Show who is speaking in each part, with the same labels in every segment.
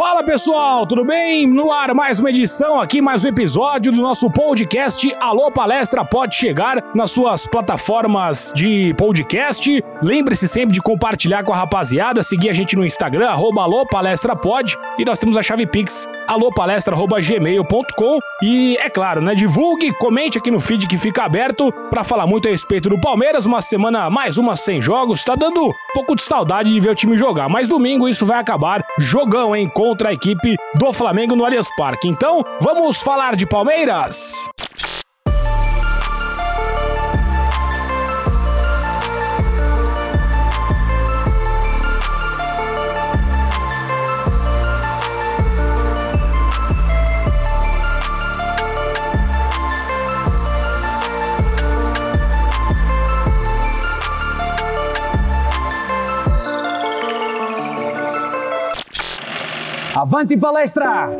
Speaker 1: Fala pessoal, tudo bem? No ar mais uma edição aqui, mais um episódio do nosso podcast Alô Palestra pode chegar nas suas plataformas de podcast. Lembre-se sempre de compartilhar com a rapaziada, seguir a gente no Instagram, arroba Alô Palestra e nós temos a chave Pix alopalestra.gmail.com e é claro, né, divulgue, comente aqui no feed que fica aberto para falar muito a respeito do Palmeiras, uma semana mais uma sem jogos, tá dando um pouco de saudade de ver o time jogar, mas domingo isso vai acabar, jogão, hein, contra a equipe do Flamengo no Allianz Parque. Então, vamos falar de Palmeiras? Avante palestra!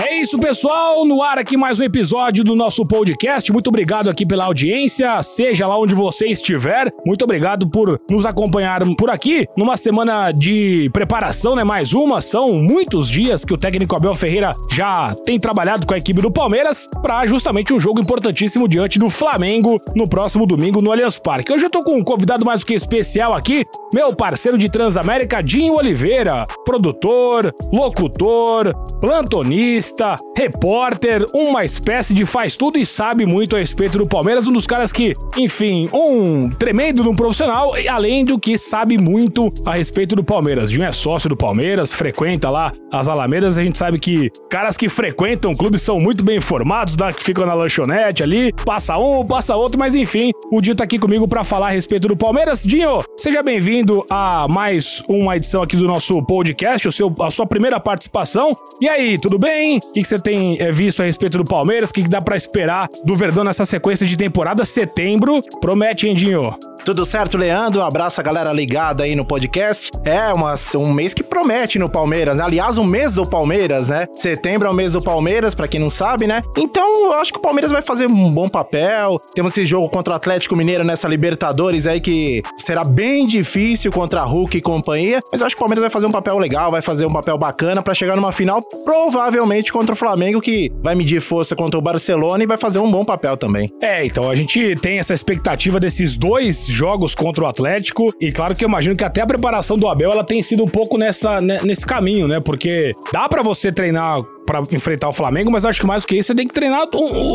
Speaker 1: É isso, pessoal. No ar aqui mais um episódio do nosso podcast. Muito obrigado aqui pela audiência, seja lá onde você estiver. Muito obrigado por nos acompanhar por aqui numa semana de preparação, né? Mais uma. São muitos dias que o técnico Abel Ferreira já tem trabalhado com a equipe do Palmeiras para justamente um jogo importantíssimo diante do Flamengo no próximo domingo no Allianz Parque. Hoje eu tô com um convidado mais do que especial aqui, meu parceiro de Transamérica, Dinho Oliveira, produtor, locutor, plantonista, repórter, uma espécie de faz tudo e sabe muito a respeito do Palmeiras, um dos caras que, enfim, um tremendo de um profissional, além do que sabe muito a respeito do Palmeiras. Dinho é sócio do Palmeiras, frequenta lá as Alamedas, a gente sabe que caras que frequentam clubes são muito bem informados, né, que ficam na lanchonete ali, passa um, passa outro, mas enfim, o Dinho tá aqui comigo para falar a respeito do Palmeiras. Dinho, seja bem-vindo a mais uma edição aqui do nosso podcast, o seu, a sua primeira participação. E aí, tudo bem? O que, você tem é, visto a respeito do Palmeiras? O que, que dá para esperar do Verdão nessa sequência de temporada? Setembro promete, hein, Dinho?
Speaker 2: Tudo certo, Leandro? Um abraço a galera ligada aí no podcast. É uma, um mês que promete no Palmeiras, né? Aliás, um mês do Palmeiras, né? Setembro é o mês do Palmeiras, para quem não sabe, né? Então, eu acho que o Palmeiras vai fazer um bom papel. Temos esse jogo contra o Atlético Mineiro nessa Libertadores aí que será bem difícil contra Hulk e companhia, mas eu acho que o Palmeiras vai fazer um papel legal, vai fazer um papel bacana para chegar numa final, provavelmente contra o Flamengo, que vai medir força contra o Barcelona e vai fazer um bom papel também.
Speaker 1: É, então a gente tem essa expectativa desses dois jogos contra o Atlético. E claro que eu imagino que até a preparação do Abel ela tem sido um pouco nessa, né, nesse caminho, né? Porque dá para você treinar para enfrentar o Flamengo, mas acho que mais do que isso, você tem que treinar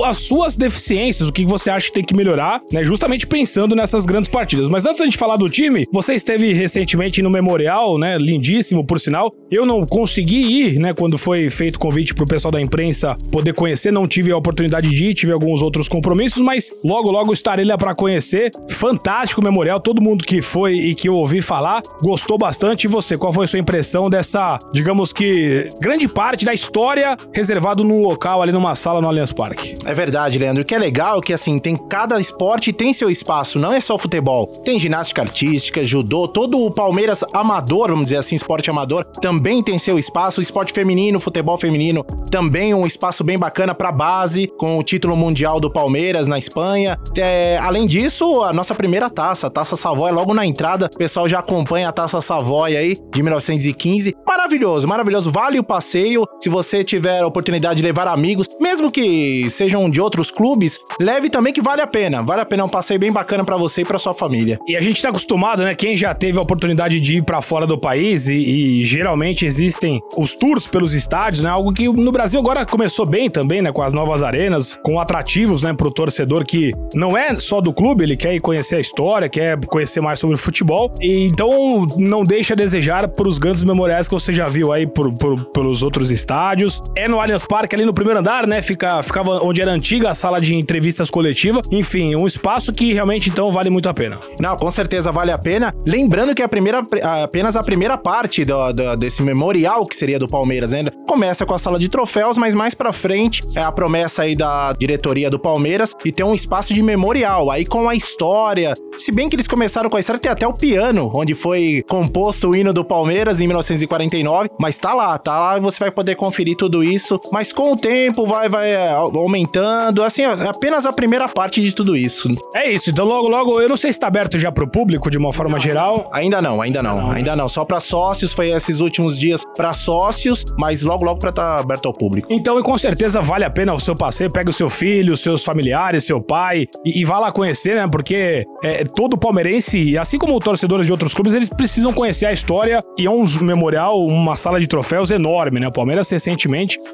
Speaker 1: as suas deficiências, o que você acha que tem que melhorar, né? Justamente pensando nessas grandes partidas. Mas antes da gente falar do time, você esteve recentemente no Memorial, né? Lindíssimo, por sinal. Eu não consegui ir, né? Quando foi feito convite pro pessoal da imprensa poder conhecer, não tive a oportunidade de ir, tive alguns outros compromissos, mas logo, logo estarei lá para conhecer. Fantástico o Memorial, todo mundo que foi e que eu ouvi falar gostou bastante. E você, qual foi a sua impressão dessa, digamos que, grande parte da história reservado num local ali numa sala no Allianz Parque.
Speaker 2: É verdade, Leandro. O que é legal é que assim, tem cada esporte tem seu espaço, não é só futebol. Tem ginástica artística, judô, todo o Palmeiras amador, vamos dizer assim, esporte amador, também tem seu espaço. Esporte feminino, futebol feminino, também um espaço bem bacana para base, com o título mundial do Palmeiras na Espanha. É, além disso, a nossa primeira taça, a Taça Savoy, logo na entrada, o pessoal já acompanha a Taça Savoy aí, de 1915. Maravilhoso, maravilhoso. Vale o passeio. Se você tiver a oportunidade de levar amigos, mesmo que sejam de outros clubes, leve também que vale a pena. Vale a pena, é um passeio bem bacana para você e para sua família.
Speaker 1: E a gente tá acostumado, né? Quem já teve a oportunidade de ir para fora do país e, e, geralmente existem os tours pelos estádios, né? Algo que no Brasil agora começou bem também, né? Com as novas arenas, com atrativos, né? Pro torcedor que não é só do clube, ele quer ir conhecer a história, quer conhecer mais sobre o futebol. E então não deixa a desejar pros grandes memoriais que você já viu aí por, por, pelos outros estádios é no Allianz Parque, ali no primeiro andar, né? Fica, ficava onde era antiga a sala de entrevistas coletiva. Enfim, um espaço que realmente então vale muito a pena.
Speaker 2: Não, com certeza vale a pena. Lembrando que a primeira, apenas a primeira parte do, do, desse memorial que seria do Palmeiras ainda começa com a sala de troféus, mas mais para frente é a promessa aí da diretoria do Palmeiras e ter um espaço de memorial aí com a história. Se bem que eles começaram com a história, tem até o piano, onde foi composto o hino do Palmeiras em 1949 99, mas tá lá, tá lá e você vai poder conferir tudo isso. Mas com o tempo vai, vai é, aumentando, assim, apenas a primeira parte de tudo isso.
Speaker 1: É isso, então logo, logo, eu não sei se tá aberto já pro público de uma forma geral.
Speaker 2: Ainda não, ainda não, não ainda não. Só para sócios, foi esses últimos dias para sócios, mas logo, logo para estar tá aberto ao público.
Speaker 1: Então, e com certeza vale a pena o seu passeio, pega o seu filho, seus familiares, seu pai e, e vá lá conhecer, né? Porque é, todo palmeirense, assim como torcedores de outros clubes, eles precisam conhecer a história e é um memorial, uma sala de troféus enorme, né? O Palmeiras recentemente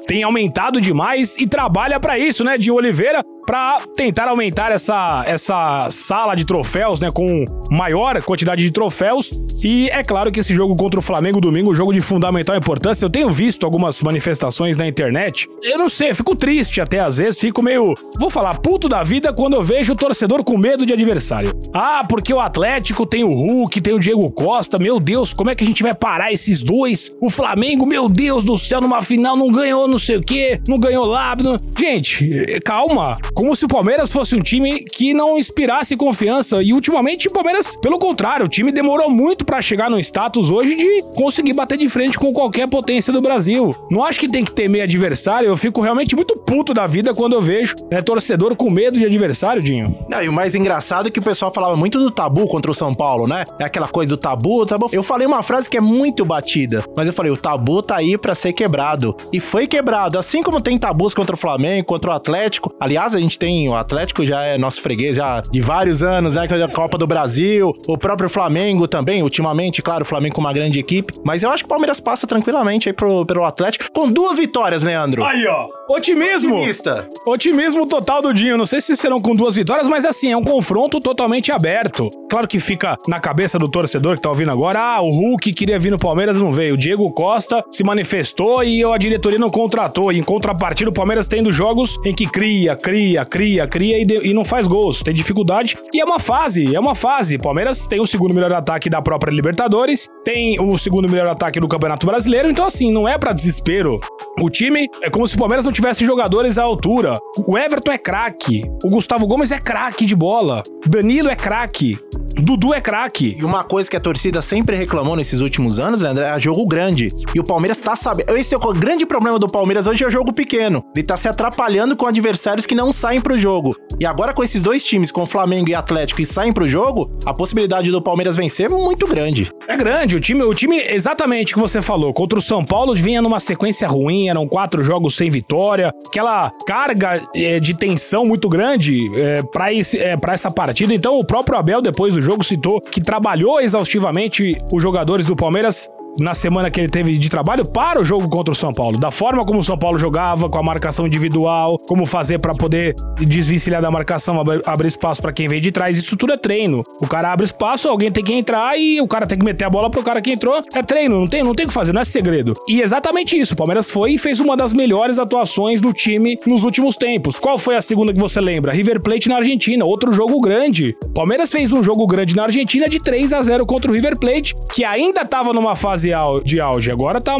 Speaker 1: tem aumentado demais e trabalha para isso, né? De Oliveira para tentar aumentar essa, essa sala de troféus, né, com maior quantidade de troféus. E é claro que esse jogo contra o Flamengo domingo, um jogo de fundamental importância. Eu tenho visto algumas manifestações na internet. Eu não sei, eu fico triste até às vezes, fico meio, vou falar, puto da vida quando eu vejo o torcedor com medo de adversário. Ah, porque o Atlético tem o Hulk, tem o Diego Costa. Meu Deus, como é que a gente vai parar esses dois? O Flamengo, meu Deus do céu, numa final não ganhou não sei o quê, não ganhou lá. Gente, calma como se o Palmeiras fosse um time que não inspirasse confiança. E ultimamente o Palmeiras, pelo contrário, o time demorou muito para chegar no status hoje de conseguir bater de frente com qualquer potência do Brasil. Não acho que tem que temer adversário, eu fico realmente muito puto da vida quando eu vejo né, torcedor com medo de adversário, Dinho.
Speaker 2: Não, e o mais engraçado é que o pessoal falava muito do tabu contra o São Paulo, né? É aquela coisa do tabu, tabu. Eu falei uma frase que é muito batida, mas eu falei, o tabu tá aí para ser quebrado. E foi quebrado. Assim como tem tabus contra o Flamengo, contra o Atlético. Aliás, a gente tem. O Atlético já é nosso freguês já de vários anos, né? É a Copa do Brasil, o próprio Flamengo também, ultimamente, claro, o Flamengo com uma grande equipe. Mas eu acho que o Palmeiras passa tranquilamente aí pro, pelo Atlético com duas vitórias, Leandro.
Speaker 1: Aí, ó. Otimismo. Otimista. Otimismo total do Dinho. Não sei se serão com duas vitórias, mas assim, é um confronto totalmente aberto. Claro que fica na cabeça do torcedor que tá ouvindo agora, ah, o Hulk queria vir no Palmeiras não veio. O Diego Costa se manifestou e a diretoria não contratou. E em contrapartida, o Palmeiras tendo jogos em que cria, cria, cria, cria e, de, e não faz gols. Tem dificuldade. E é uma fase, é uma fase. Palmeiras tem o segundo melhor ataque da própria Libertadores, tem o segundo melhor ataque do Campeonato Brasileiro. Então, assim, não é para desespero. O time é como se o Palmeiras não tivesse jogadores à altura. O Everton é craque. O Gustavo Gomes é craque de bola. Danilo é craque. Dudu é craque.
Speaker 2: E uma coisa que a torcida sempre reclamou nesses últimos anos, Leandro, é jogo grande. E o Palmeiras tá sabendo. Esse é o grande problema do Palmeiras hoje é o jogo pequeno. Ele tá se atrapalhando com adversários que não saem pro jogo. E agora com esses dois times, com Flamengo e Atlético, que saem pro jogo, a possibilidade do Palmeiras vencer é muito grande.
Speaker 1: É grande. O time, o time exatamente que você falou. Contra o São Paulo vinha numa sequência ruim, eram quatro jogos sem vitória. Aquela carga é, de tensão muito grande é, para é, essa partida. Então o próprio Abel, depois do jogo, citou que trabalhou exaustivamente os jogadores do Palmeiras na semana que ele teve de trabalho para o jogo contra o São Paulo. Da forma como o São Paulo jogava, com a marcação individual, como fazer para poder desvencilhar da marcação, abrir espaço para quem vem de trás. Isso tudo é treino. O cara abre espaço, alguém tem que entrar e o cara tem que meter a bola pro cara que entrou. É treino, não tem, não tem o que fazer, não é segredo. E exatamente isso. O Palmeiras foi e fez uma das melhores atuações do time nos últimos tempos. Qual foi a segunda que você lembra? River Plate na Argentina, outro jogo grande. Palmeiras fez um jogo grande na Argentina de 3 a 0 contra o River Plate, que ainda estava numa fase fase de auge. Agora tá,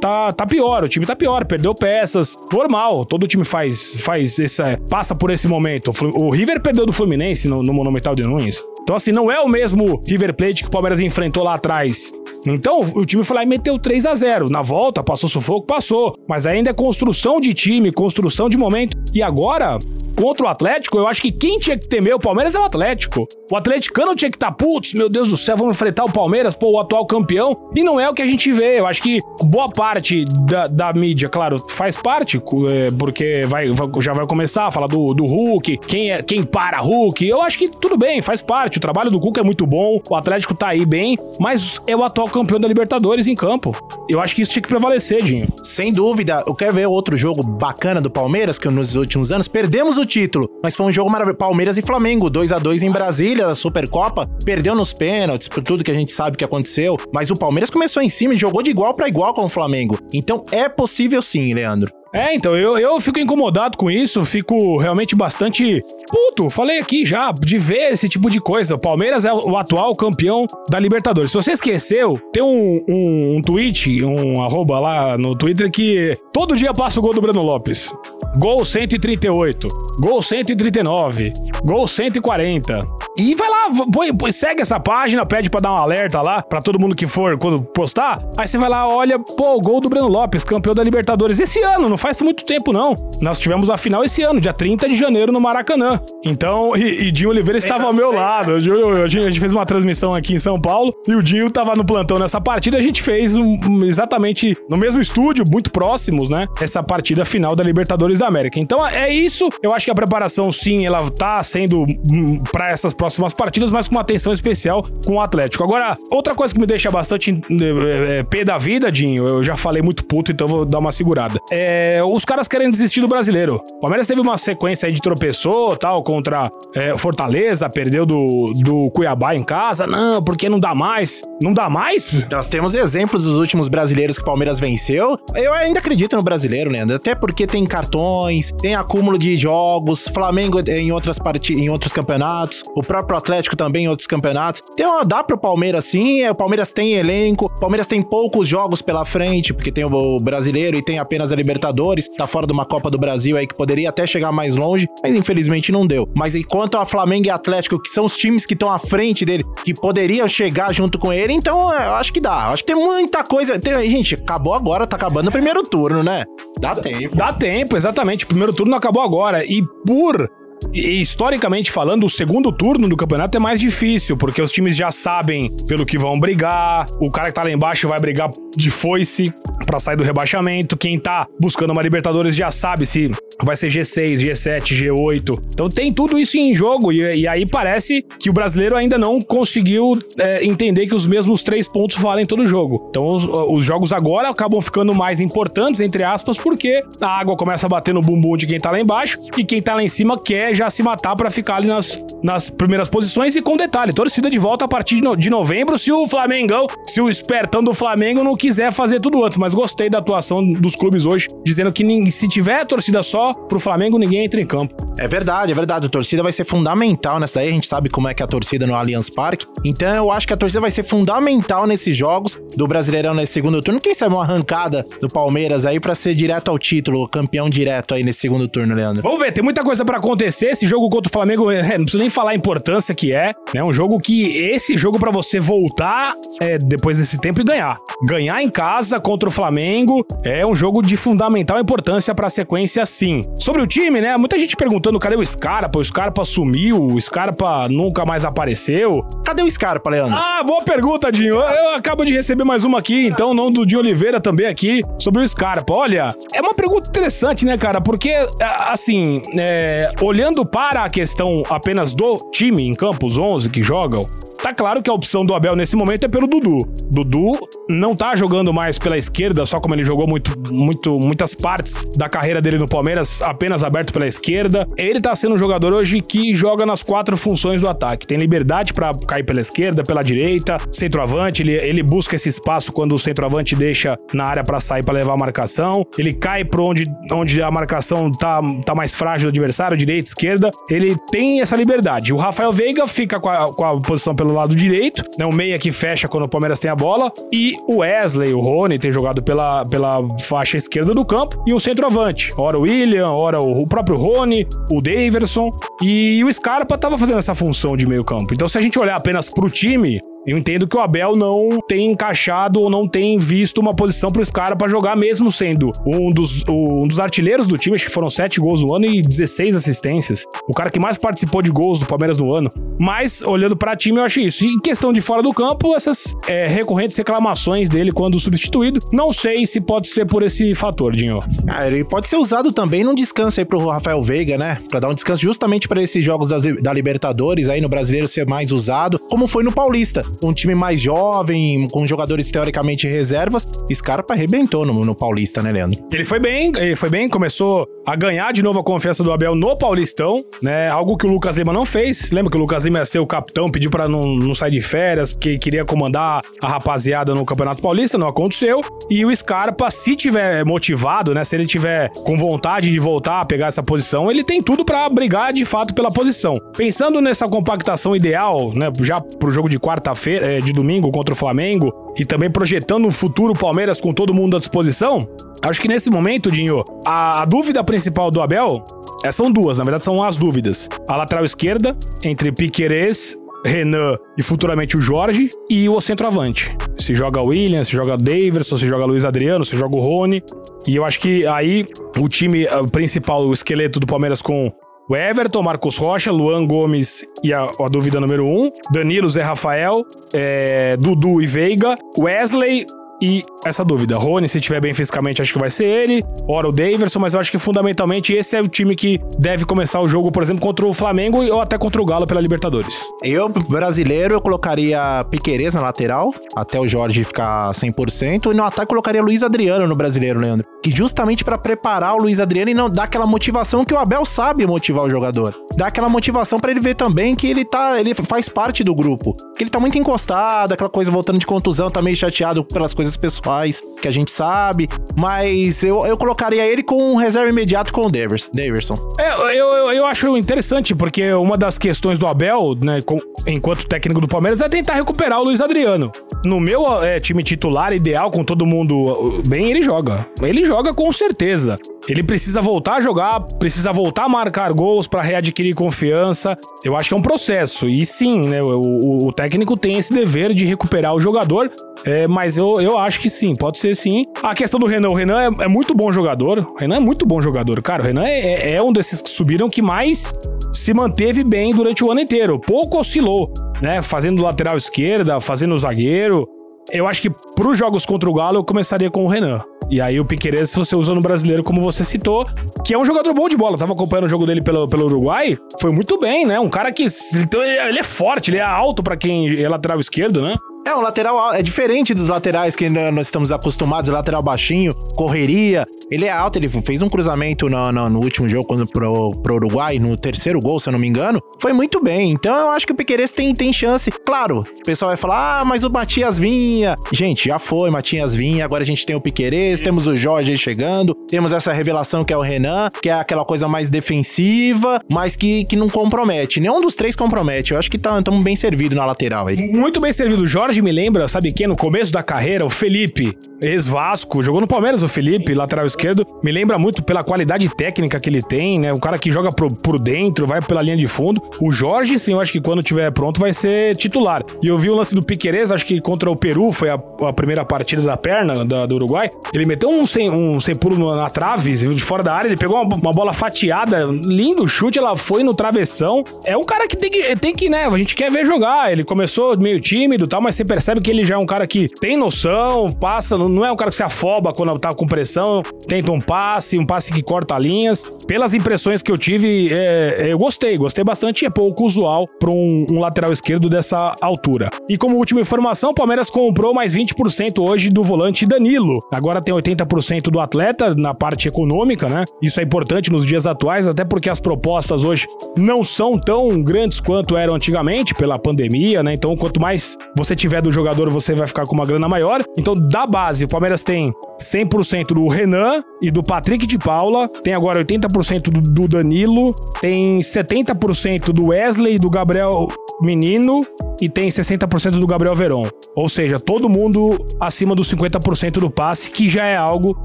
Speaker 1: tá, tá pior, o time tá pior, perdeu peças. Normal, todo time faz, faz esse, passa por esse momento. O River perdeu do Fluminense no, no Monumental de Nunes. Então, assim, não é o mesmo River Plate que o Palmeiras enfrentou lá atrás. Então, o time foi lá e meteu 3 a 0 Na volta, passou sufoco, passou. Mas ainda é construção de time, construção de momento. E agora, contra o Atlético, eu acho que quem tinha que temer o Palmeiras é o Atlético. O atleticano tinha que estar, tá, putz, meu Deus do céu, vamos enfrentar o Palmeiras, pô, o atual campeão. E não é o que a gente vê. Eu acho que boa parte da, da mídia, claro, faz parte, é, porque vai, já vai começar a falar do, do Hulk, quem, é, quem para Hulk. Eu acho que tudo bem, faz parte. O trabalho do Cuca é muito bom, o Atlético tá aí bem, mas é o atual campeão da Libertadores em campo. Eu acho que isso tinha que prevalecer, Dinho.
Speaker 2: Sem dúvida. Eu quero ver outro jogo bacana do Palmeiras, que nos últimos anos perdemos o título, mas foi um jogo maravilhoso. Palmeiras e Flamengo, 2 a 2 em Brasília, da Supercopa. Perdeu nos pênaltis, por tudo que a gente sabe que aconteceu, mas o Palmeiras começou em cima e jogou de igual para igual com o Flamengo. Então é possível sim, Leandro.
Speaker 1: É, então, eu, eu fico incomodado com isso, fico realmente bastante puto, falei aqui já, de ver esse tipo de coisa. O Palmeiras é o atual campeão da Libertadores. Se você esqueceu, tem um, um, um tweet, um arroba lá no Twitter que todo dia passa o gol do Breno Lopes. Gol 138, gol 139, gol 140. E vai lá, põe, põe, segue essa página, pede pra dar um alerta lá pra todo mundo que for quando postar. Aí você vai lá, olha, pô, o gol do Breno Lopes, campeão da Libertadores. Esse ano, não faz muito tempo não. Nós tivemos a final esse ano, dia 30 de janeiro no Maracanã. Então, e, e Dinho Oliveira estava ao meu lado. A gente fez uma transmissão aqui em São Paulo e o Dinho tava no plantão nessa partida. A gente fez um, um, exatamente no mesmo estúdio, muito próximos, né? Essa partida final da Libertadores da América. Então é isso. Eu acho que a preparação, sim, ela tá sendo hum, para essas próximas partidas, mas com uma atenção especial com o Atlético. Agora, outra coisa que me deixa bastante é, é, pé da vida, Dinho, eu já falei muito puto, então vou dar uma segurada. É, os caras querem desistir do brasileiro. O Palmeiras teve uma sequência aí de tropeçou, tal, contra é, Fortaleza, perdeu do, do Cuiabá em casa. Não, porque não dá mais. Não dá mais?
Speaker 2: Nós temos exemplos dos últimos brasileiros que o Palmeiras venceu. Eu ainda acredito no brasileiro, Leandro. Até porque tem cartões, tem acúmulo de jogos, Flamengo em outras partidas, em outros campeonatos, o próprio Atlético também em outros campeonatos. Então dá pro Palmeiras sim, o Palmeiras tem elenco, o Palmeiras tem poucos jogos pela frente, porque tem o brasileiro e tem apenas a Libertadores, tá fora de uma Copa do Brasil aí que poderia até chegar mais longe, mas infelizmente não deu. Mas enquanto a Flamengo e Atlético, que são os times que estão à frente dele, que poderiam chegar junto com ele, então eu acho que dá. Eu acho que tem muita coisa. Tem, gente, acabou agora, tá acabando o primeiro turno, né?
Speaker 1: Dá tempo. Dá tempo, exatamente. O primeiro turno acabou agora. E por e, historicamente falando, o segundo turno do campeonato é mais difícil, porque os times já sabem pelo que vão brigar, o cara que tá lá embaixo vai brigar de foice para sair do rebaixamento, quem tá buscando uma Libertadores já sabe se vai ser G6, G7, G8. Então tem tudo isso em jogo, e, e aí parece que o brasileiro ainda não conseguiu é, entender que os mesmos três pontos valem todo jogo. Então os, os jogos agora acabam ficando mais importantes, entre aspas, porque a água começa a bater no bumbum de quem tá lá embaixo, e quem tá lá em cima quer já se matar para ficar ali nas, nas primeiras posições. E com detalhe, torcida de volta a partir de, no, de novembro, se o Flamengo, se o espertão do Flamengo não quiser fazer tudo antes. Mas gostei da atuação dos clubes hoje, dizendo que se tiver torcida só pro Flamengo, ninguém entra em campo.
Speaker 2: É verdade, é verdade. A torcida vai ser fundamental nessa daí. A gente sabe como é que é a torcida no Allianz Parque. Então eu acho que a torcida vai ser fundamental nesses jogos do Brasileirão nesse segundo turno. Quem sabe uma arrancada do Palmeiras aí para ser direto ao título, campeão direto aí nesse segundo turno, Leandro.
Speaker 1: Vamos ver, tem muita coisa para acontecer esse jogo contra o Flamengo, é, não preciso nem falar a importância que é, né? Um jogo que esse jogo para você voltar é, depois desse tempo e ganhar. Ganhar em casa contra o Flamengo é um jogo de fundamental importância para a sequência, sim. Sobre o time, né? Muita gente perguntando cadê o Scarpa? O Scarpa sumiu, o Scarpa nunca mais apareceu.
Speaker 2: Cadê o Scarpa, Leandro?
Speaker 1: Ah, boa pergunta, Dinho. Eu, eu acabo de receber mais uma aqui, então, não do Dinho Oliveira também aqui, sobre o Scarpa. Olha, é uma pergunta interessante, né, cara? Porque, assim, é, olhando Olhando para a questão apenas do time em campos 11 que jogam, tá claro que a opção do Abel nesse momento é pelo Dudu. Dudu não tá jogando mais pela esquerda, só como ele jogou muito, muito, muitas partes da carreira dele no Palmeiras, apenas aberto pela esquerda. Ele tá sendo um jogador hoje que joga nas quatro funções do ataque. Tem liberdade para cair pela esquerda, pela direita, centroavante, ele, ele busca esse espaço quando o centroavante deixa na área para sair para levar a marcação. Ele cai para onde, onde a marcação tá, tá mais frágil do adversário, direita, esquerda ele tem essa liberdade. O Rafael Veiga fica com a, com a posição pelo lado direito, né? O meia que fecha quando o Palmeiras tem a bola. E o Wesley, o Rony, tem jogado pela, pela faixa esquerda do campo. E o centroavante. Ora o William, ora o, o próprio Rony, o Daverson. E o Scarpa tava fazendo essa função de meio campo. Então, se a gente olhar apenas pro time, eu entendo que o Abel não tem encaixado ou não tem visto uma posição para esse cara para jogar, mesmo sendo um dos, um dos artilheiros do time, acho que foram 7 gols no ano e 16 assistências. O cara que mais participou de gols do Palmeiras no ano. Mas, olhando para time, eu acho isso. E em questão de fora do campo, essas é, recorrentes reclamações dele quando substituído, não sei se pode ser por esse fator, Dinho.
Speaker 2: Ah, ele pode ser usado também num descanso aí pro Rafael Veiga, né? Para dar um descanso justamente para esses jogos da Libertadores aí no brasileiro ser mais usado, como foi no Paulista um time mais jovem, com jogadores teoricamente reservas. Scarpa arrebentou no, no Paulista, né, Leandro?
Speaker 1: Ele foi bem, ele foi bem, começou a ganhar de novo a confiança do Abel no Paulistão, né? Algo que o Lucas Lima não fez. Lembra que o Lucas Lima ia ser o capitão, pediu para não, não sair de férias, porque queria comandar a rapaziada no Campeonato Paulista, não aconteceu. E o Scarpa, se tiver motivado, né? Se ele tiver com vontade de voltar a pegar essa posição, ele tem tudo para brigar de fato pela posição. Pensando nessa compactação ideal, né? Já pro jogo de quarta-feira, é, de domingo contra o Flamengo, e também projetando um futuro Palmeiras com todo mundo à disposição, Acho que nesse momento, Dinho, a, a dúvida principal do Abel é, são duas, na verdade são as dúvidas. A lateral esquerda, entre Piquerez Renan e futuramente o Jorge e o centroavante. Se joga o William, se joga o Daverson, se joga o Luiz Adriano, se joga o Rony. E eu acho que aí o time principal, o esqueleto do Palmeiras com o Everton, Marcos Rocha, Luan Gomes e a, a dúvida número um, Danilo, Zé Rafael, é, Dudu e Veiga, Wesley, e essa dúvida. Rony, se estiver bem fisicamente, acho que vai ser ele. Ora o Daverson, mas eu acho que fundamentalmente esse é o time que deve começar o jogo, por exemplo, contra o Flamengo ou até contra o Galo pela Libertadores.
Speaker 2: Eu, brasileiro, eu colocaria Piquerez na lateral, até o Jorge ficar 100%. E no ataque, colocaria Luiz Adriano no brasileiro, Leandro. Que justamente para preparar o Luiz Adriano e não dar aquela motivação que o Abel sabe motivar o jogador. Dá aquela motivação para ele ver também que ele tá, ele faz parte do grupo. Que ele tá muito encostado, aquela coisa voltando de contusão, tá meio chateado pelas coisas pessoais que a gente sabe. Mas eu, eu colocaria ele com um reserva imediato com o Daverson.
Speaker 1: É, eu, eu, eu acho interessante, porque uma das questões do Abel, né, com, enquanto técnico do Palmeiras, é tentar recuperar o Luiz Adriano. No meu é, time titular ideal, com todo mundo uh, bem, ele joga. Ele joga com certeza. Ele precisa voltar a jogar, precisa voltar a marcar gols para readquirir confiança. Eu acho que é um processo. E sim, né, o, o técnico tem esse dever de recuperar o jogador. É, mas eu, eu acho que sim, pode ser sim. A questão do Renan, o Renan é, é muito bom jogador. O Renan é muito bom jogador, cara. O Renan é, é, é um desses que subiram que mais se manteve bem durante o ano inteiro. Pouco oscilou, né? Fazendo lateral esquerda, fazendo zagueiro. Eu acho que para os jogos contra o Galo eu começaria com o Renan. E aí o Piqueires você usa no brasileiro, como você citou, que é um jogador bom de bola. Eu tava acompanhando o jogo dele pelo, pelo Uruguai. Foi muito bem, né? Um cara que. Então, ele é forte, ele é alto para quem é lateral esquerdo, né?
Speaker 2: É, um lateral é diferente dos laterais que nós estamos acostumados, lateral baixinho, correria. Ele é alto, ele fez um cruzamento no, no, no último jogo quando, pro, pro Uruguai, no terceiro gol, se eu não me engano. Foi muito bem. Então eu acho que o Piqueires tem, tem chance. Claro, o pessoal vai falar, ah, mas o Matias Vinha. Gente, já foi, Matias Vinha. Agora a gente tem o Piqueires, temos o Jorge aí chegando, temos essa revelação que é o Renan, que é aquela coisa mais defensiva, mas que, que não compromete. Nenhum dos três compromete. Eu acho que estamos tá, bem servidos na lateral aí.
Speaker 1: Muito bem servido. Jorge Me lembra, sabe quem? No começo da carreira, o Felipe, ex-Vasco, jogou no Palmeiras o Felipe, lateral esquerdo. Me lembra muito pela qualidade técnica que ele tem, né? O cara que joga por, por dentro, vai pela linha de fundo. O Jorge, sim, eu acho que quando tiver pronto vai ser titular. E eu vi o lance do Piquerez, acho que contra o Peru, foi a, a primeira partida da perna da, do Uruguai. Ele meteu um sem, um sem pulo na trave, de fora da área, ele pegou uma, uma bola fatiada, lindo chute, ela foi no travessão. É um cara que tem que, tem que, né? A gente quer ver jogar. Ele começou meio tímido e tal, mas você percebe que ele já é um cara que tem noção, passa, não é um cara que se afoba quando tá com pressão, tenta um passe, um passe que corta linhas. Pelas impressões que eu tive, é, é eu gostei, gostei bastante é pouco usual para um, um, lateral esquerdo dessa altura. E como última informação, o Palmeiras comprou mais 20% hoje do volante Danilo. Agora tem 80% do atleta na parte econômica, né? Isso é importante nos dias atuais, até porque as propostas hoje não são tão grandes quanto eram antigamente pela pandemia, né? Então, quanto mais você tiver tiver do jogador, você vai ficar com uma grana maior. Então, da base, o Palmeiras tem 100% do Renan e do Patrick de Paula, tem agora 80% do, Danilo, tem 70% do Wesley e do Gabriel Menino e tem 60% do Gabriel Veron. Ou seja, todo mundo acima dos 50% do passe, que já é algo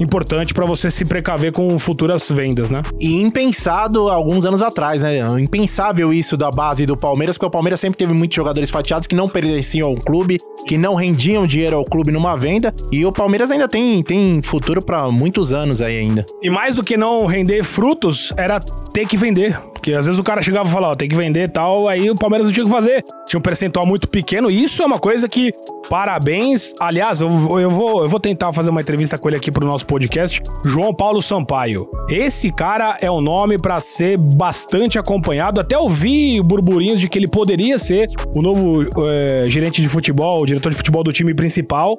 Speaker 1: importante para você se precaver com futuras vendas, né?
Speaker 2: E impensado alguns anos atrás, né? Impensável isso da base do Palmeiras, porque o Palmeiras sempre teve muitos jogadores fatiados que não pertenciam ao clube, que não rendiam dinheiro ao clube numa venda, e o Palmeiras ainda tem, tem futuro para muitos anos aí ainda.
Speaker 1: E mais do que não render frutos, era ter que vender. Porque às vezes o cara chegava e falava, ó, tem que vender e tal, aí o Palmeiras não tinha o que fazer. Tinha um percentual muito pequeno. Isso é uma coisa que, parabéns. Aliás, eu, eu, vou, eu vou tentar fazer uma entrevista com ele aqui pro nosso podcast. João Paulo Sampaio. Esse cara é um nome para ser bastante acompanhado. Até ouvi burburinhos de que ele poderia ser o novo é, gerente de futebol, o diretor de futebol do time principal.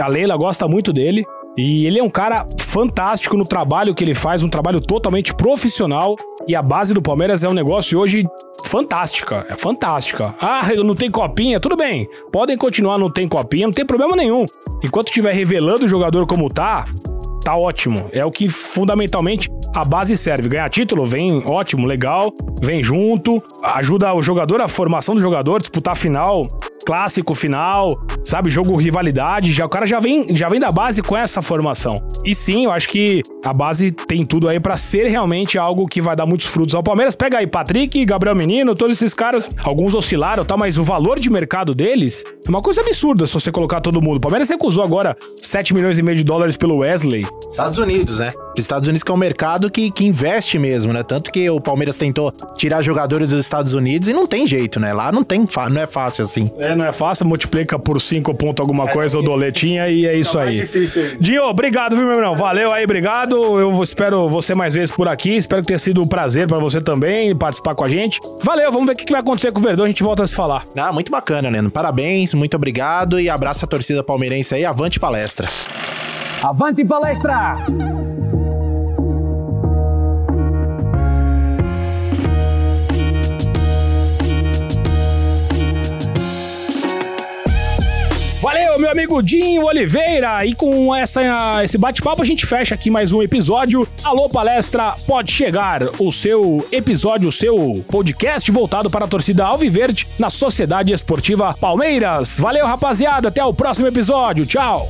Speaker 1: A Leila gosta muito dele. E ele é um cara fantástico no trabalho que ele faz, um trabalho totalmente profissional. E a base do Palmeiras é um negócio hoje fantástica. É fantástica. Ah, não tem copinha? Tudo bem. Podem continuar, não tem copinha, não tem problema nenhum. Enquanto estiver revelando o jogador como tá, tá ótimo. É o que fundamentalmente a base serve. Ganhar título, vem ótimo, legal, vem junto, ajuda o jogador, a formação do jogador, disputar a final clássico final, sabe? Jogo rivalidade. Já, o cara já vem, já vem da base com essa formação. E sim, eu acho que a base tem tudo aí para ser realmente algo que vai dar muitos frutos ao Palmeiras. Pega aí Patrick, Gabriel Menino, todos esses caras, alguns oscilaram, tá? Mas o valor de mercado deles é uma coisa absurda se você colocar todo mundo. O Palmeiras recusou agora 7 milhões e meio de dólares pelo Wesley.
Speaker 2: Estados Unidos, né? Estados Unidos que é um mercado que, que investe mesmo, né? Tanto que o Palmeiras tentou tirar jogadores dos Estados Unidos e não tem jeito, né? Lá não tem, não é fácil assim.
Speaker 1: É, não é fácil, multiplica por 5 pontos alguma é, coisa, o doletinha e é isso tá aí. Dinho, obrigado, viu, meu irmão? Valeu aí, obrigado. Eu espero você mais vezes por aqui. Espero que tenha sido um prazer para você também participar com a gente. Valeu, vamos ver o que vai acontecer com o Verdão, a gente volta a se falar.
Speaker 2: Ah, muito bacana, Neno. Parabéns, muito obrigado e abraço a torcida palmeirense aí. Avante palestra.
Speaker 3: Avante palestra!
Speaker 1: Valeu, meu amigo Dinho Oliveira. E com essa, esse bate-papo a gente fecha aqui mais um episódio. Alô, palestra, pode chegar o seu episódio, o seu podcast voltado para a torcida Alviverde na Sociedade Esportiva Palmeiras. Valeu, rapaziada. Até o próximo episódio. Tchau.